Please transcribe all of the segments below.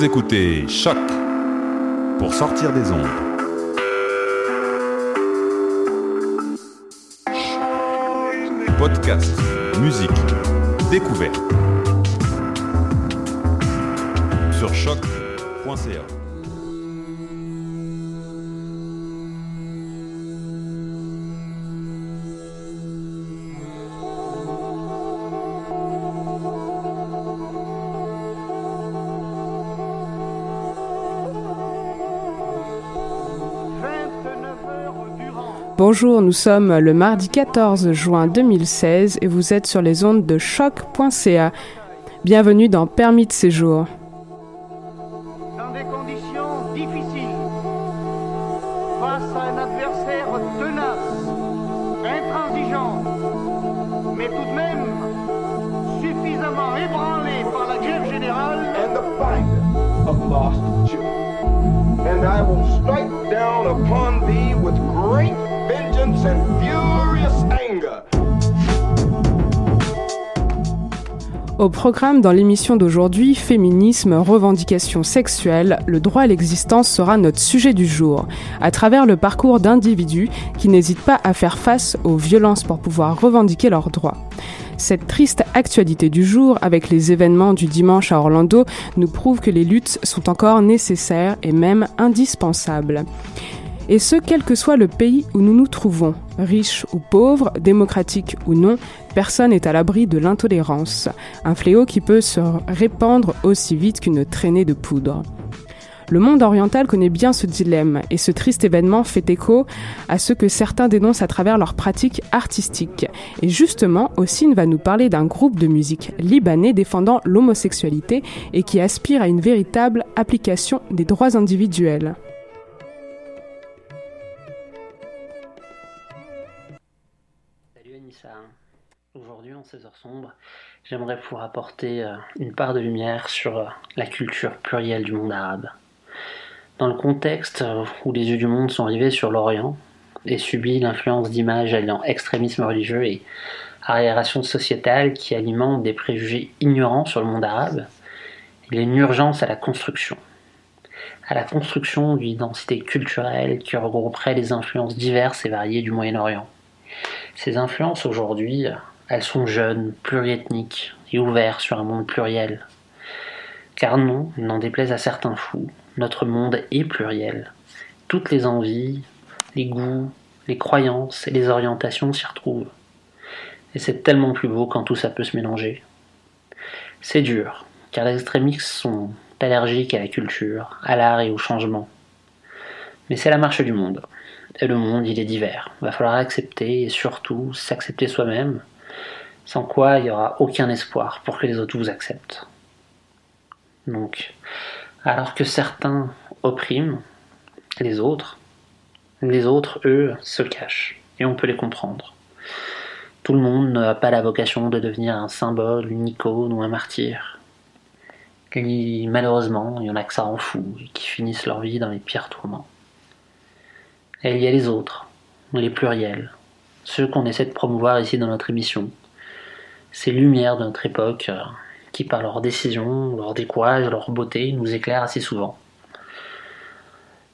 Vous écoutez Choc pour sortir des ondes. Podcast, musique, découverte. Sur choc.ca. Bonjour, nous sommes le mardi 14 juin 2016 et vous êtes sur les ondes de choc.ca. Bienvenue dans Permis de séjour. Programme dans l'émission d'aujourd'hui, féminisme, revendications sexuelles, le droit à l'existence sera notre sujet du jour, à travers le parcours d'individus qui n'hésitent pas à faire face aux violences pour pouvoir revendiquer leurs droits. Cette triste actualité du jour, avec les événements du dimanche à Orlando, nous prouve que les luttes sont encore nécessaires et même indispensables. Et ce, quel que soit le pays où nous nous trouvons, riche ou pauvre, démocratique ou non, personne n'est à l'abri de l'intolérance, un fléau qui peut se répandre aussi vite qu'une traînée de poudre. Le monde oriental connaît bien ce dilemme et ce triste événement fait écho à ce que certains dénoncent à travers leurs pratiques artistiques. Et justement, Ossine va nous parler d'un groupe de musique libanais défendant l'homosexualité et qui aspire à une véritable application des droits individuels. 16 heures sombres, j'aimerais pouvoir apporter euh, une part de lumière sur euh, la culture plurielle du monde arabe. Dans le contexte euh, où les yeux du monde sont rivés sur l'Orient et subit l'influence d'images alliant extrémisme religieux et arriération sociétale qui alimentent des préjugés ignorants sur le monde arabe, il y a une urgence à la construction. À la construction d'une identité culturelle qui regrouperait les influences diverses et variées du Moyen-Orient. Ces influences aujourd'hui, elles sont jeunes, pluriethniques et ouvertes sur un monde pluriel. Car non, n'en déplaise à certains fous, notre monde est pluriel. Toutes les envies, les goûts, les croyances et les orientations s'y retrouvent. Et c'est tellement plus beau quand tout ça peut se mélanger. C'est dur, car les extrémistes sont allergiques à la culture, à l'art et au changement. Mais c'est la marche du monde. Et le monde, il est divers. Va falloir accepter et surtout s'accepter soi-même, sans quoi il n'y aura aucun espoir pour que les autres vous acceptent. Donc, alors que certains oppriment les autres, les autres, eux, se cachent. Et on peut les comprendre. Tout le monde n'a pas la vocation de devenir un symbole, une icône ou un martyr. Malheureusement, il y en a que ça rend fou et qui finissent leur vie dans les pires tourments. Et il y a les autres, les pluriels, ceux qu'on essaie de promouvoir ici dans notre émission. Ces lumières de notre époque euh, qui, par leurs décisions, leur décourage, leur beauté, nous éclairent assez souvent.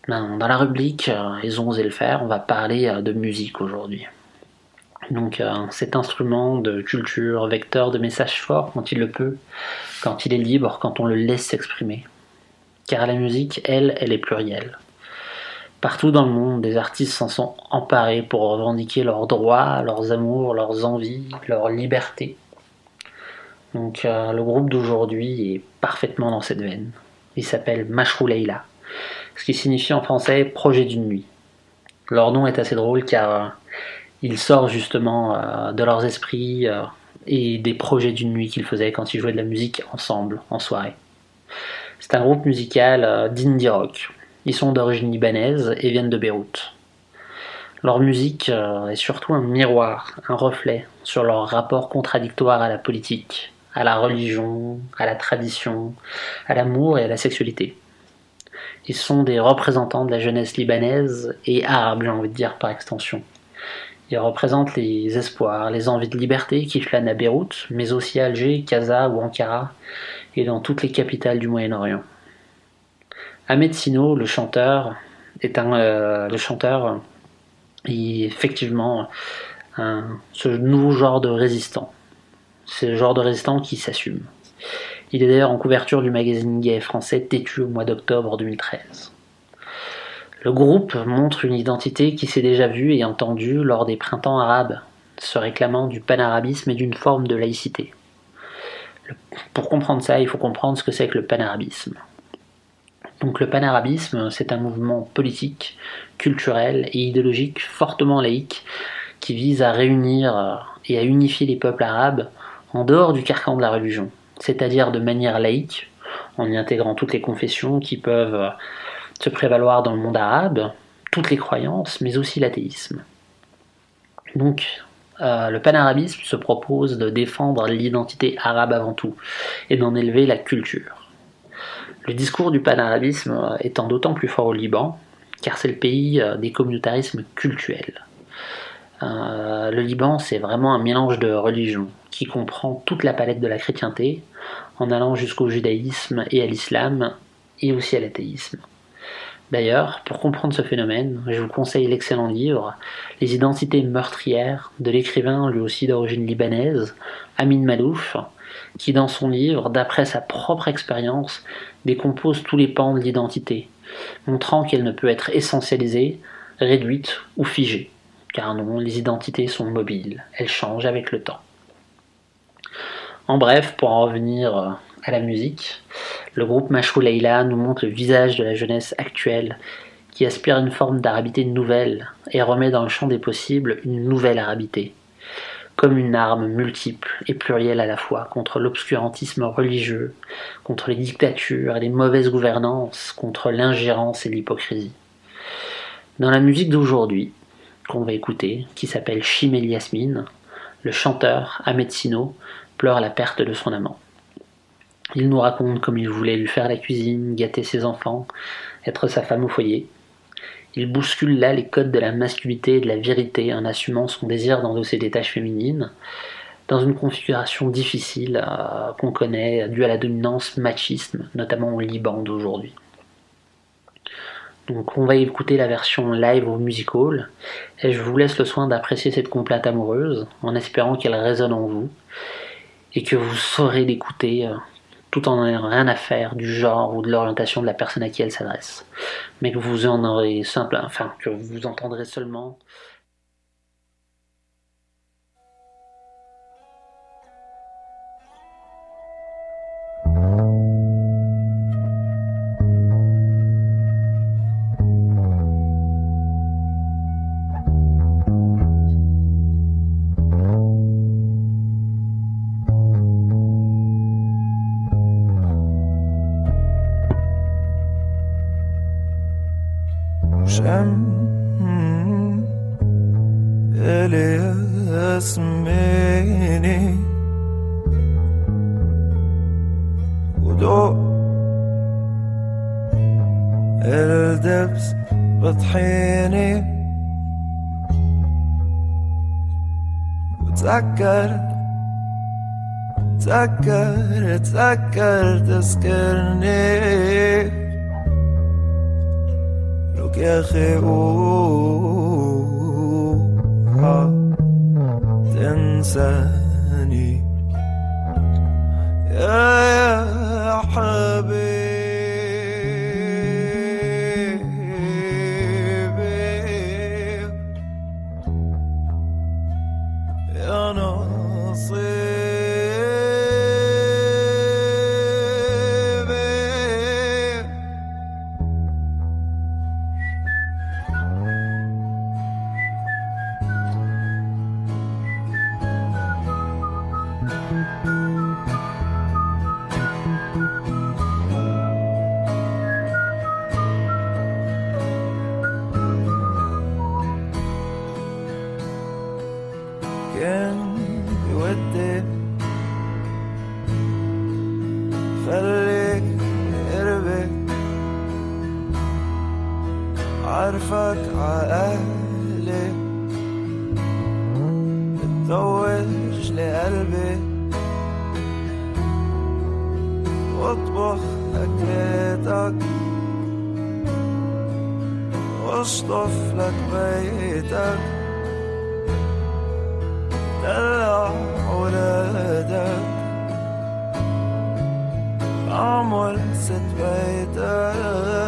Ben, dans la rubrique euh, Ils ont osé le faire, on va parler euh, de musique aujourd'hui. Donc cet instrument de culture, vecteur de messages forts quand il le peut, quand il est libre, quand on le laisse s'exprimer. Car la musique, elle, elle est plurielle. Partout dans le monde, des artistes s'en sont emparés pour revendiquer leurs droits, leurs amours, leurs envies, leur liberté. Donc euh, le groupe d'aujourd'hui est parfaitement dans cette veine. Il s'appelle Mashrou Leila, ce qui signifie en français projet d'une nuit. Leur nom est assez drôle car euh, il sort justement euh, de leurs esprits et des projets d'une nuit qu'ils faisaient quand ils jouaient de la musique ensemble en soirée. C'est un groupe musical d'indie rock. Ils sont d'origine libanaise et viennent de Beyrouth. Leur musique est surtout un miroir, un reflet sur leur rapport contradictoire à la politique, à la religion, à la tradition, à l'amour et à la sexualité. Ils sont des représentants de la jeunesse libanaise et arabe, j'ai envie de dire par extension. Ils représentent les espoirs, les envies de liberté qui flânent à Beyrouth, mais aussi à Alger, Casa ou Ankara, et dans toutes les capitales du Moyen-Orient. Ahmed Sino, le chanteur, est un euh, le chanteur, est effectivement ce nouveau genre de résistant. C'est le genre de résistant qui s'assume. Il est d'ailleurs en couverture du magazine gay français Têtu au mois d'octobre 2013. Le groupe montre une identité qui s'est déjà vue et entendue lors des printemps arabes, se réclamant du panarabisme et d'une forme de laïcité. Pour comprendre ça, il faut comprendre ce que c'est que le panarabisme. Donc le panarabisme, c'est un mouvement politique, culturel et idéologique fortement laïque qui vise à réunir et à unifier les peuples arabes en dehors du carcan de la religion, c'est-à-dire de manière laïque, en y intégrant toutes les confessions qui peuvent se prévaloir dans le monde arabe, toutes les croyances, mais aussi l'athéisme. Donc, euh, le panarabisme se propose de défendre l'identité arabe avant tout, et d'en élever la culture. Le discours du panarabisme étant d'autant plus fort au Liban, car c'est le pays euh, des communautarismes cultuels. Le Liban, c'est vraiment un mélange de religions, qui comprend toute la palette de la chrétienté, en allant jusqu'au judaïsme et à l'islam, et aussi à l'athéisme. D'ailleurs, pour comprendre ce phénomène, je vous conseille l'excellent livre Les identités meurtrières de l'écrivain lui aussi d'origine libanaise, Amin Malouf, qui dans son livre, d'après sa propre expérience, décompose tous les pans de l'identité, montrant qu'elle ne peut être essentialisée, réduite ou figée. Car non, les identités sont mobiles, elles changent avec le temps. En bref, pour en revenir euh, à la musique, le groupe Mashou Leila nous montre le visage de la jeunesse actuelle qui aspire à une forme d'arabité nouvelle et remet dans le champ des possibles une nouvelle arabité, comme une arme multiple et plurielle à la fois contre l'obscurantisme religieux, contre les dictatures et les mauvaises gouvernances, contre l'ingérence et l'hypocrisie. Dans la musique d'aujourd'hui, qu'on va écouter, qui s'appelle Chimel Yasmine, le chanteur Ahmed pleure la perte de son amant. Il nous raconte comme il voulait lui faire la cuisine, gâter ses enfants, être sa femme au foyer. Il bouscule là les codes de la masculinité et de la vérité en assumant son désir d'endosser des tâches féminines, dans une configuration difficile euh, qu'on connaît due à la dominance machisme, notamment au Liban d'aujourd'hui. Donc on va écouter la version live au music hall, et je vous laisse le soin d'apprécier cette complainte amoureuse, en espérant qu'elle résonne en vous, et que vous saurez l'écouter euh, tout en n'ayant rien à faire du genre ou de l'orientation de la personne à qui elle s'adresse. Mais que vous en aurez simple, enfin, que vous entendrez seulement تنساني يا يا حبيبي. عارفك عقلي بتطوج لقلبي واطبخ أكلاتك. واشطف لك بيتك. دلع ولادك أعمل ست بيتك.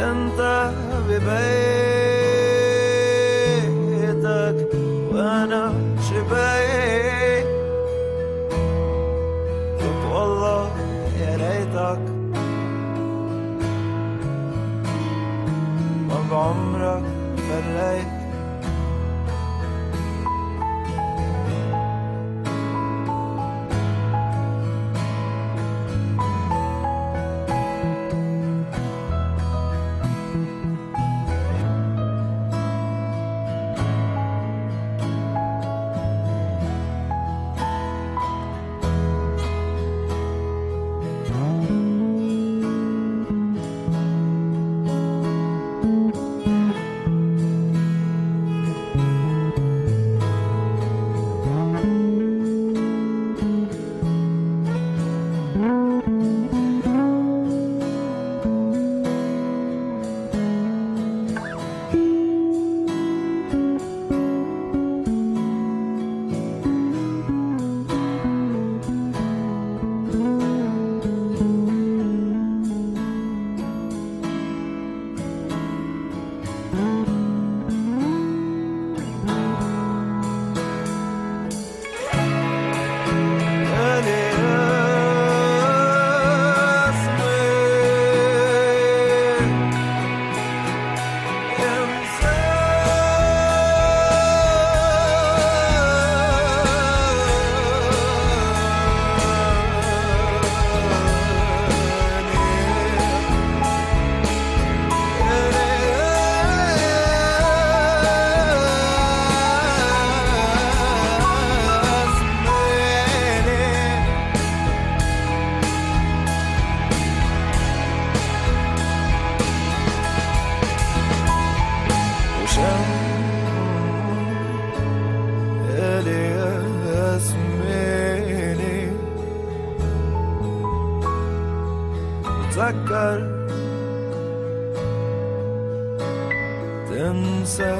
أنت ببيتك وأنا شبيك. قلت والله يا ريتك ما بعمرك فليت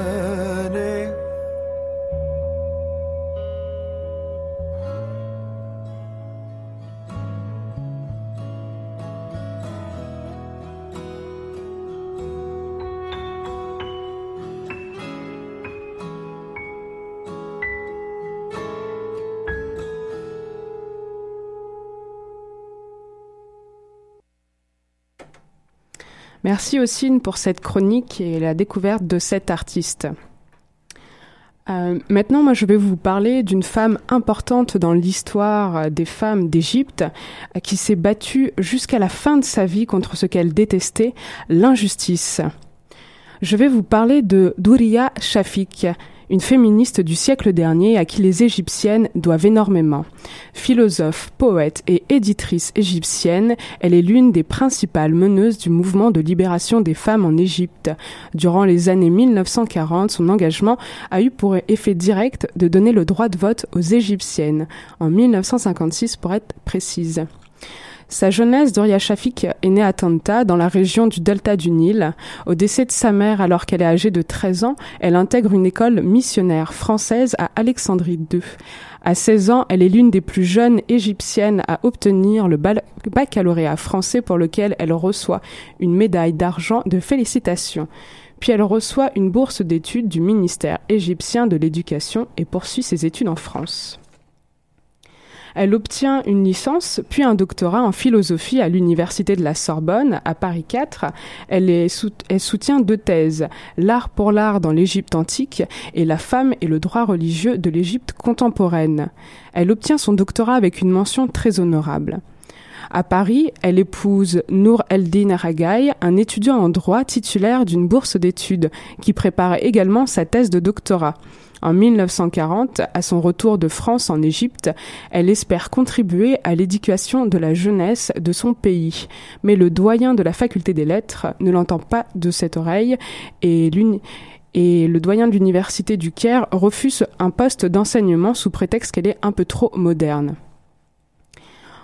turning. Merci Ossine pour cette chronique et la découverte de cet artiste. Euh, maintenant, moi, je vais vous parler d'une femme importante dans l'histoire des femmes d'Égypte, euh, qui s'est battue jusqu'à la fin de sa vie contre ce qu'elle détestait, l'injustice. Je vais vous parler de Douria Shafik, une féministe du siècle dernier à qui les Égyptiennes doivent énormément. Philosophe, poète et éditrice égyptienne, elle est l'une des principales meneuses du mouvement de libération des femmes en Égypte. Durant les années 1940, son engagement a eu pour effet direct de donner le droit de vote aux Égyptiennes, en 1956 pour être précise. Sa jeunesse, Doria Shafik est née à Tanta, dans la région du delta du Nil. Au décès de sa mère, alors qu'elle est âgée de 13 ans, elle intègre une école missionnaire française à Alexandrie II. À 16 ans, elle est l'une des plus jeunes égyptiennes à obtenir le baccalauréat français pour lequel elle reçoit une médaille d'argent de félicitations. Puis elle reçoit une bourse d'études du ministère égyptien de l'éducation et poursuit ses études en France. Elle obtient une licence, puis un doctorat en philosophie à l'Université de la Sorbonne, à Paris 4. Elle, soutient deux thèses, l'art pour l'art dans l'Égypte antique et la femme et le droit religieux de l'Égypte contemporaine. Elle obtient son doctorat avec une mention très honorable. À Paris, elle épouse Nour Eldin Aragay, un étudiant en droit titulaire d'une bourse d'études, qui prépare également sa thèse de doctorat. En 1940, à son retour de France en Égypte, elle espère contribuer à l'éducation de la jeunesse de son pays. Mais le doyen de la faculté des lettres ne l'entend pas de cette oreille et le doyen de l'université du Caire refuse un poste d'enseignement sous prétexte qu'elle est un peu trop moderne.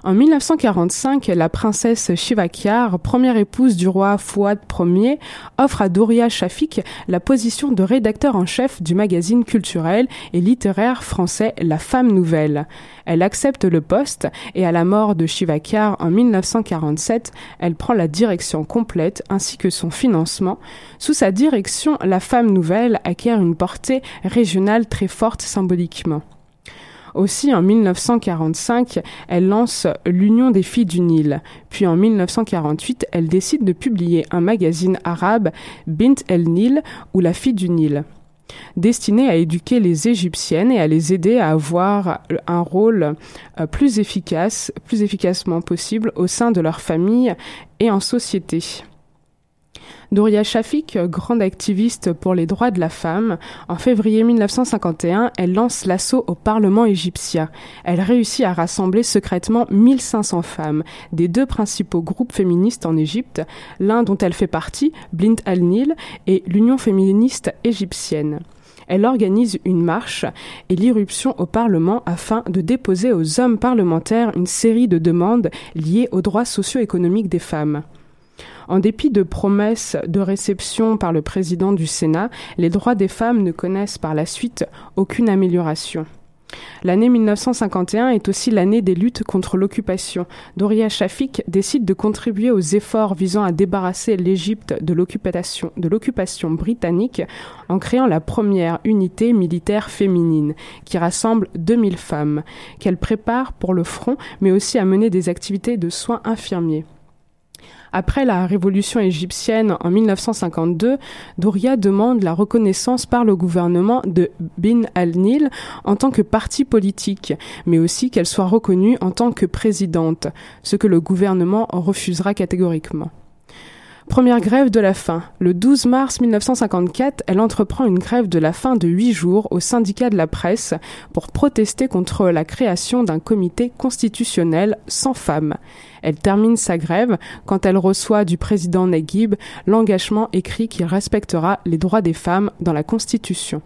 En 1945, la princesse Shivakyar, première épouse du roi Fouad Ier, offre à Doria Shafik la position de rédacteur en chef du magazine culturel et littéraire français La Femme Nouvelle. Elle accepte le poste et à la mort de Shivakyar en 1947, elle prend la direction complète ainsi que son financement. Sous sa direction, La Femme Nouvelle acquiert une portée régionale très forte symboliquement. Aussi, en 1945, elle lance l'Union des filles du Nil. Puis en 1948, elle décide de publier un magazine arabe, Bint el-Nil, ou La fille du Nil destiné à éduquer les Égyptiennes et à les aider à avoir un rôle euh, plus efficace, plus efficacement possible au sein de leur famille et en société. Douria Shafik, grande activiste pour les droits de la femme, en février 1951, elle lance l'assaut au Parlement égyptien. Elle réussit à rassembler secrètement 1500 femmes des deux principaux groupes féministes en Égypte, l'un dont elle fait partie, Blint al-Nil, et l'Union féministe égyptienne elle organise une marche et l'irruption au Parlement afin de déposer aux hommes parlementaires une série de demandes liées aux droits socio-économiques des femmes. En dépit de promesses de réception par le président du Sénat, les droits des femmes ne connaissent par la suite aucune amélioration. L'année 1951 est aussi l'année des luttes contre l'occupation. Doria Shafik décide de contribuer aux efforts visant à débarrasser l'Égypte de l'occupation, britannique en créant la première unité militaire féminine qui rassemble 2000 femmes, qu'elle prépare pour le front mais aussi à mener des activités de soins infirmiers. Après la révolution égyptienne en 1952, Douria demande la reconnaissance par le gouvernement de Bin al-Nil en tant que parti politique, mais aussi qu'elle soit reconnue en tant que présidente, ce que le gouvernement refusera catégoriquement. Première grève de la faim. Le 12 mars 1954, elle entreprend une grève de la faim de huit jours au syndicat de la presse pour protester contre la création d'un comité constitutionnel sans femmes. Elle termine sa grève quand elle reçoit du président Naguib l'engagement écrit qu'il respectera les droits des femmes dans la Constitution.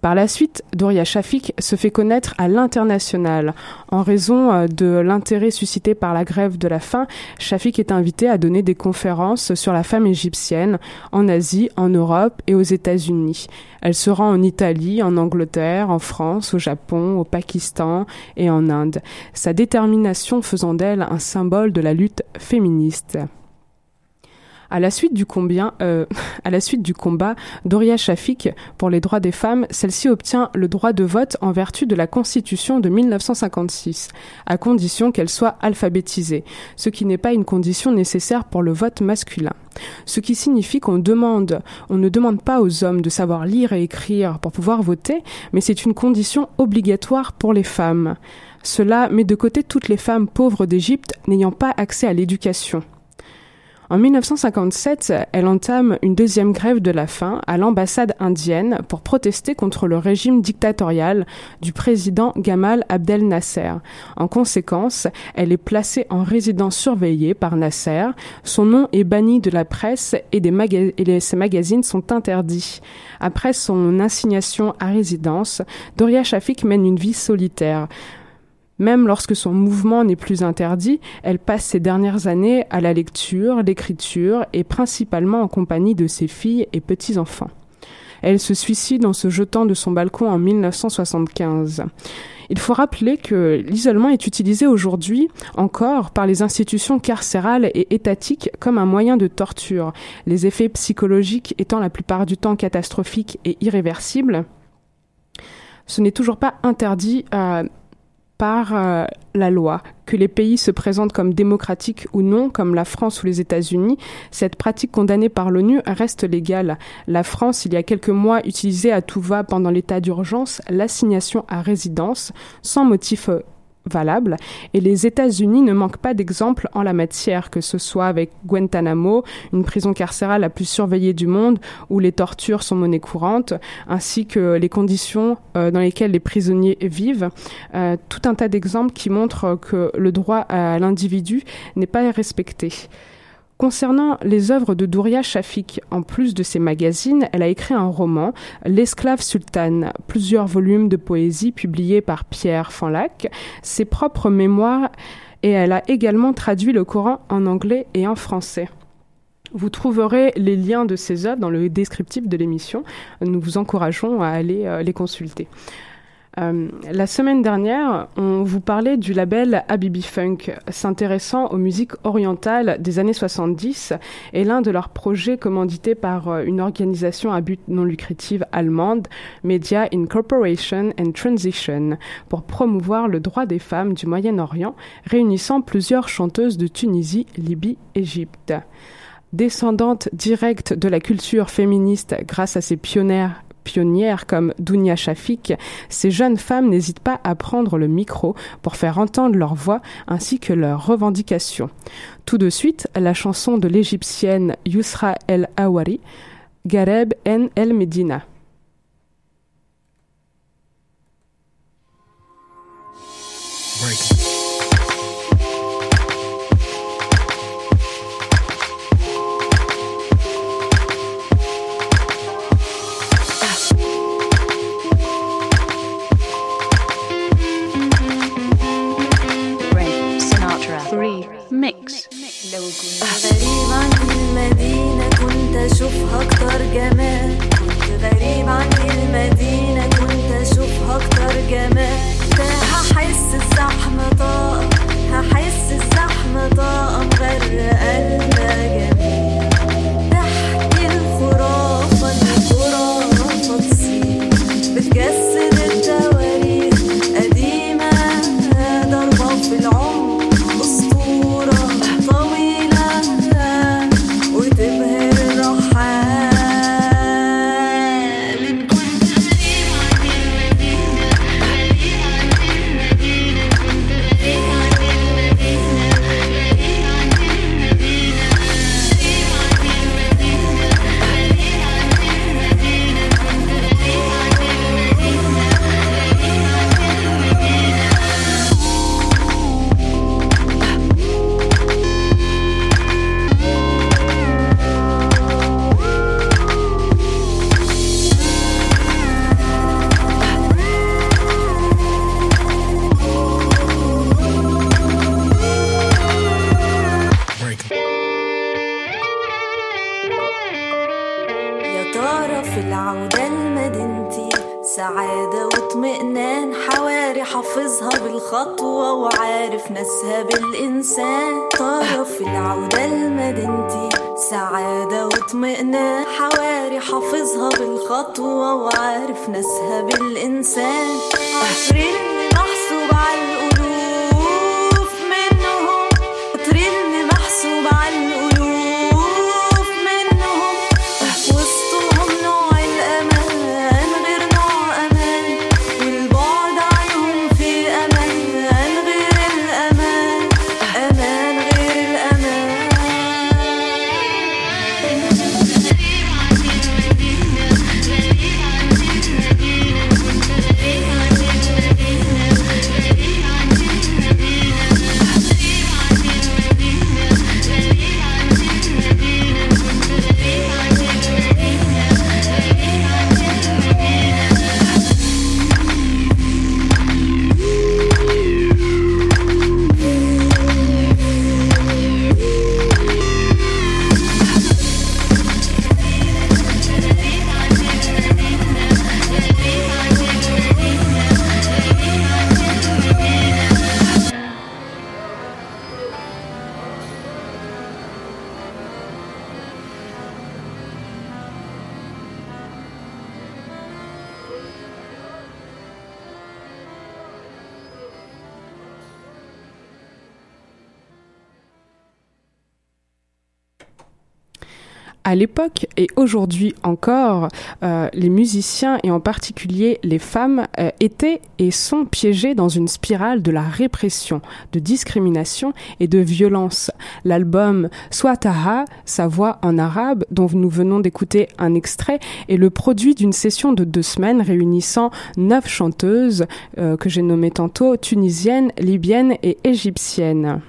Par la suite, Doria Shafik se fait connaître à l'international. En raison euh, de l'intérêt suscité par la grève de la faim, Shafik est invitée à donner des conférences sur la femme égyptienne en Asie, en Europe et aux États-Unis. Elle se rend en Italie, en Angleterre, en France, au Japon, au Pakistan et en Inde. Sa détermination faisant d'elle un symbole de la lutte féministe. À la suite du, combien, euh, à la suite du combat Doria Shafik pour les droits des femmes, celle-ci obtient le droit de vote en vertu de la Constitution de 1956, à condition qu'elle soit alphabétisée, ce qui n'est pas une condition nécessaire pour le vote masculin. Ce qui signifie qu'on demande, on ne demande pas aux hommes de savoir lire et écrire pour pouvoir voter, mais c'est une condition obligatoire pour les femmes. Cela met de côté toutes les femmes pauvres d'Égypte n'ayant pas accès à l'éducation. En 1957, elle entame une deuxième grève de la faim à l'ambassade indienne pour protester contre le régime dictatorial du président Gamal Abdel Nasser. En conséquence, elle est placée en résidence surveillée par Nasser. Son nom est banni de la presse et, ses magazines sont interdits. Après son assignation à résidence, Doria Shafik mène une vie solitaire. Même lorsque son mouvement n'est plus interdit, elle passe ses dernières années à la lecture, l'écriture et principalement en compagnie de ses filles et petits-enfants. Elle se suicide en se jetant de son balcon en 1975. Il faut rappeler que l'isolement est utilisé aujourd'hui encore par les institutions carcérales et étatiques comme un moyen de torture, les effets psychologiques étant la plupart du temps catastrophiques et irréversibles. Ce n'est toujours pas interdit euh, par euh, la loi. Que les pays se présentent comme démocratiques ou non, comme la France ou les États-Unis, cette pratique condamnée par l'ONU reste légale. La France, il y a quelques mois, utilisait à tout va pendant l'état d'urgence l'assignation à résidence sans motif euh, et les États-Unis ne manquent pas d'exemples en la matière, que ce soit avec Guantanamo, une prison carcérale la plus surveillée du monde où les tortures sont monnaie courante, ainsi que les conditions euh, dans lesquelles les prisonniers vivent. Euh, tout un tas d'exemples qui montrent que le droit à l'individu n'est pas respecté. Concernant les œuvres de Douria Shafik, en plus de ses magazines, elle a écrit un roman, L'esclave sultane, plusieurs volumes de poésie publiés par Pierre Fanlac, ses propres mémoires, et elle a également traduit le Coran en anglais et en français. Vous trouverez les liens de ces œuvres dans le descriptif de l'émission. Nous vous encourageons à aller euh, les consulter. Euh, la semaine dernière, on vous parlait du label Habibi Funk, s'intéressant aux musiques orientales des années 70 et l'un de leurs projets commandités par euh, une organisation à but non lucratif allemande, Media Incorporation and Transition, pour promouvoir le droit des femmes du Moyen-Orient, réunissant plusieurs chanteuses de Tunisie, Libye, Égypte. Descendante directe de la culture féministe grâce à ses pionnières pionnières comme Dounia Shafik, ces jeunes femmes n'hésitent pas à prendre le micro pour faire entendre leur voix ainsi que leurs revendications. Tout de suite, la chanson de l'égyptienne Yusra El Awari, Gareb En El Medina. À l'époque et aujourd'hui encore, euh, les musiciens et en particulier les femmes euh, étaient et sont piégés dans une spirale de la répression, de discrimination et de violence. L'album Swataha, sa voix en arabe, dont nous venons d'écouter un extrait, est le produit d'une session de deux semaines réunissant neuf chanteuses euh, que j'ai nommées tantôt tunisiennes, libyennes et égyptiennes.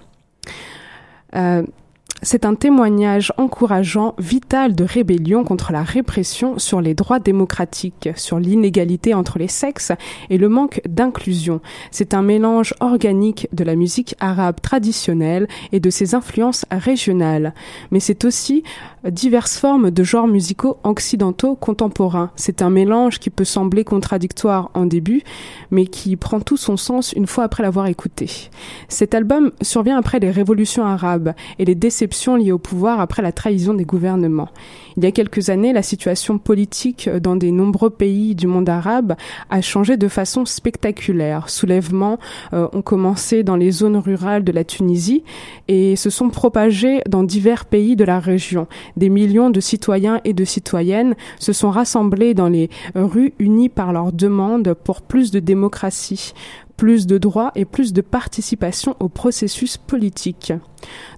C'est un témoignage encourageant, vital de rébellion contre la répression sur les droits démocratiques, sur l'inégalité entre les sexes et le manque d'inclusion. C'est un mélange organique de la musique arabe traditionnelle et de ses influences régionales. Mais c'est aussi diverses formes de genres musicaux occidentaux contemporains. C'est un mélange qui peut sembler contradictoire en début, mais qui prend tout son sens une fois après l'avoir écouté. Cet album survient après les révolutions arabes et les déceptions liées au pouvoir après la trahison des gouvernements. Il y a quelques années, la situation politique dans des nombreux pays du monde arabe a changé de façon spectaculaire. Soulèvements euh, ont commencé dans les zones rurales de la Tunisie et se sont propagés dans divers pays de la région. Des millions de citoyens et de citoyennes se sont rassemblés dans les rues unis par leur demande pour plus de démocratie, plus de droits et plus de participation au processus politique.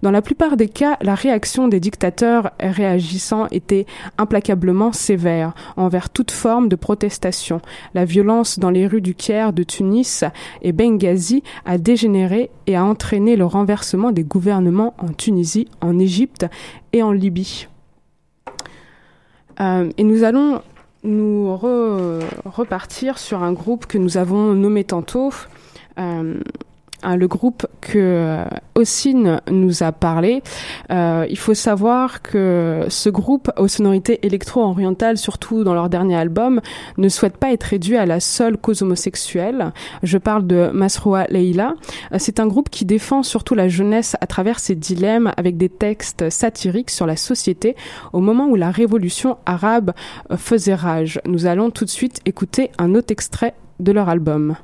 Dans la plupart des cas, la réaction des dictateurs réagissant était implacablement sévère envers toute forme de protestation. La violence dans les rues du Caire, de Tunis et Benghazi a dégénéré et a entraîné le renversement des gouvernements en Tunisie, en Égypte et en Libye. Euh, et nous allons nous repartir sur un groupe que nous avons nommé tantôt, euh, le groupe que euh, Ossine nous a parlé. Euh, il faut savoir que ce groupe aux sonorités électro-orientales, surtout dans leur dernier album, ne souhaite pas être réduit à la seule cause homosexuelle. Je parle de Masroa Leila. Euh, c'est un groupe qui défend surtout la jeunesse à travers ses dilemmes avec des textes satiriques sur la société au moment où la révolution arabe euh, faisait rage. Nous allons tout de suite écouter un autre extrait de leur album.